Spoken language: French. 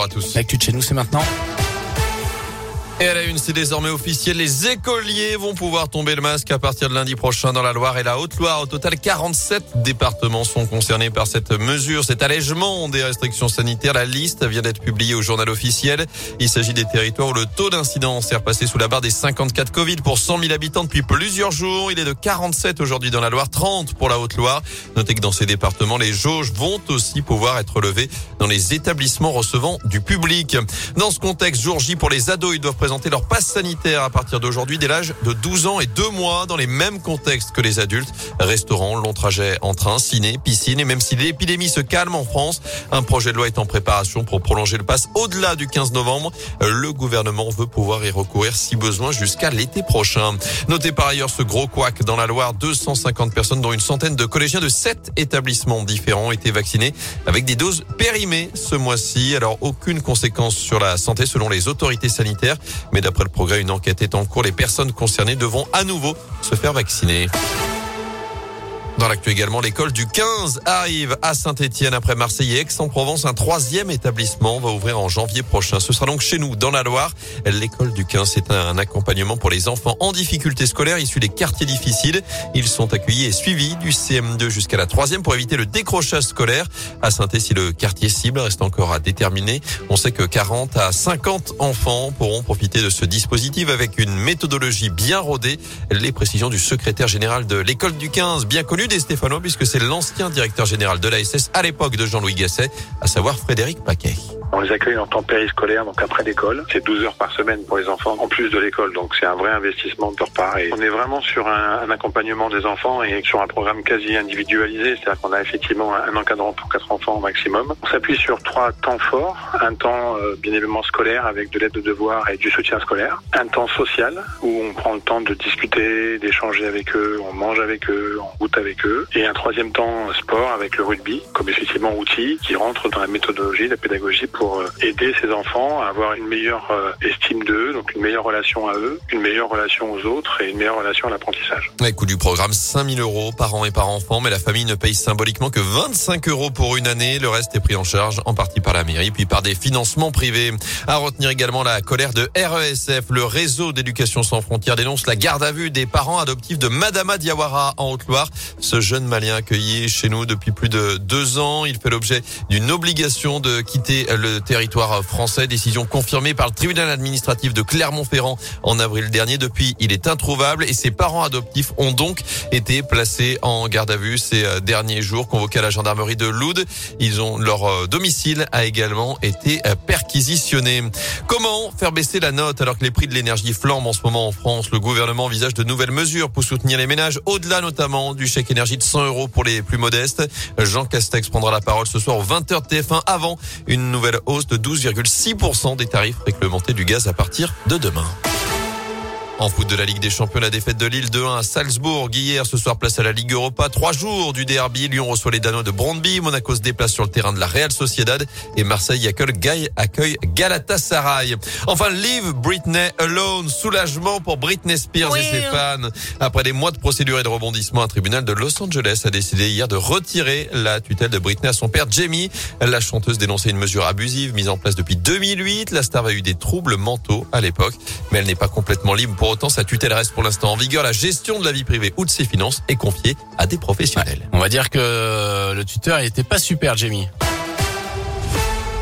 à tous. L'actu de chez nous, c'est maintenant. Et à la une, c'est désormais officiel. Les écoliers vont pouvoir tomber le masque à partir de lundi prochain dans la Loire et la Haute-Loire. Au total, 47 départements sont concernés par cette mesure, cet allègement des restrictions sanitaires. La liste vient d'être publiée au journal officiel. Il s'agit des territoires où le taux d'incidence est repassé sous la barre des 54 Covid pour 100 000 habitants depuis plusieurs jours. Il est de 47 aujourd'hui dans la Loire, 30 pour la Haute-Loire. Notez que dans ces départements, les jauges vont aussi pouvoir être levées dans les établissements recevant du public. Dans ce contexte, jour J pour les ados, ils doivent présenter leur passe sanitaire à partir d'aujourd'hui dès l'âge de 12 ans et 2 mois dans les mêmes contextes que les adultes. Restaurants, long trajet en train, ciné, piscine et même si l'épidémie se calme en France, un projet de loi est en préparation pour prolonger le pass au-delà du 15 novembre. Le gouvernement veut pouvoir y recourir si besoin jusqu'à l'été prochain. Notez par ailleurs ce gros couac dans la Loire, 250 personnes dont une centaine de collégiens de 7 établissements différents ont été vaccinés avec des doses périmées ce mois-ci. Alors aucune conséquence sur la santé selon les autorités sanitaires. Mais d'après le progrès, une enquête est en cours. Les personnes concernées devront à nouveau se faire vacciner. Dans l'actu également, l'école du 15 arrive à Saint-Etienne après Marseille et Aix-en-Provence. Un troisième établissement va ouvrir en janvier prochain. Ce sera donc chez nous, dans la Loire. L'école du 15, c'est un accompagnement pour les enfants en difficulté scolaire issus des quartiers difficiles. Ils sont accueillis et suivis du CM2 jusqu'à la troisième pour éviter le décrochage scolaire. À saint si le quartier cible reste encore à déterminer, on sait que 40 à 50 enfants pourront profiter de ce dispositif avec une méthodologie bien rodée. Les précisions du secrétaire général de l'école du 15, bien connu des Stéphanois puisque c'est l'ancien directeur général de l'ASS à l'époque de Jean-Louis Gasset, à savoir Frédéric Paquet. On les accueille en temps périscolaire, donc après l'école. C'est 12 heures par semaine pour les enfants, en plus de l'école. Donc c'est un vrai investissement de leur part. Et on est vraiment sur un, un, accompagnement des enfants et sur un programme quasi individualisé. C'est-à-dire qu'on a effectivement un encadrant pour quatre enfants au maximum. On s'appuie sur trois temps forts. Un temps euh, bien évidemment scolaire avec de l'aide de devoirs et du soutien scolaire. Un temps social où on prend le temps de discuter, d'échanger avec eux, on mange avec eux, on goûte avec eux. Et un troisième temps sport avec le rugby comme effectivement outil qui rentre dans la méthodologie, la pédagogie pour euh, aider ces enfants à avoir une meilleure euh, estime d'eux, donc une meilleure relation à eux, une meilleure relation aux autres et une meilleure relation à l'apprentissage. Ouais, coût du programme 5000 euros par an et par enfant, mais la famille ne paye symboliquement que 25 euros pour une année. Le reste est pris en charge en partie par la mairie, puis par des financements privés. À retenir également la colère de RESF. Le réseau d'éducation sans frontières dénonce la garde à vue des parents adoptifs de Madama Diawara en Haute-Loire. Ce jeune malien accueilli chez nous depuis plus de deux ans, il fait l'objet d'une obligation de quitter le territoire français. Décision confirmée par le tribunal administratif de Clermont-Ferrand en avril dernier. Depuis, il est introuvable et ses parents adoptifs ont donc été placés en garde à vue ces euh, derniers jours, convoqués à la gendarmerie de Loud. Ils ont leur euh, domicile a également été euh, perquisitionné. Comment faire baisser la note alors que les prix de l'énergie flambent en ce moment en France? Le gouvernement envisage de nouvelles mesures pour soutenir les ménages, au-delà notamment du chèque énergie de 100 euros pour les plus modestes. Jean Castex prendra la parole ce soir aux 20h TF1 avant une nouvelle hausse de 12,6% des tarifs réglementés du gaz à partir de demain. En foot de la Ligue des Champions, la défaite de Lille 2-1 à Salzbourg. Hier, ce soir, place à la Ligue Europa. Trois jours du derby. Lyon reçoit les Danois de Brondby. Monaco se déplace sur le terrain de la Real Sociedad. Et Marseille accueille, accueille Galatasaray. Enfin, Leave Britney Alone. Soulagement pour Britney Spears et ses fans. Après des mois de procédure et de rebondissement, un tribunal de Los Angeles a décidé hier de retirer la tutelle de Britney à son père Jamie. La chanteuse dénonçait une mesure abusive mise en place depuis 2008. La star a eu des troubles mentaux à l'époque, mais elle n'est pas complètement libre pour autant, sa tutelle reste pour l'instant en vigueur. La gestion de la vie privée ou de ses finances est confiée à des professionnels. On va dire que le tuteur n'était pas super, Jamie.